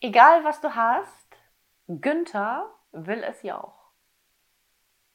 Egal was du hast, Günther will es ja auch.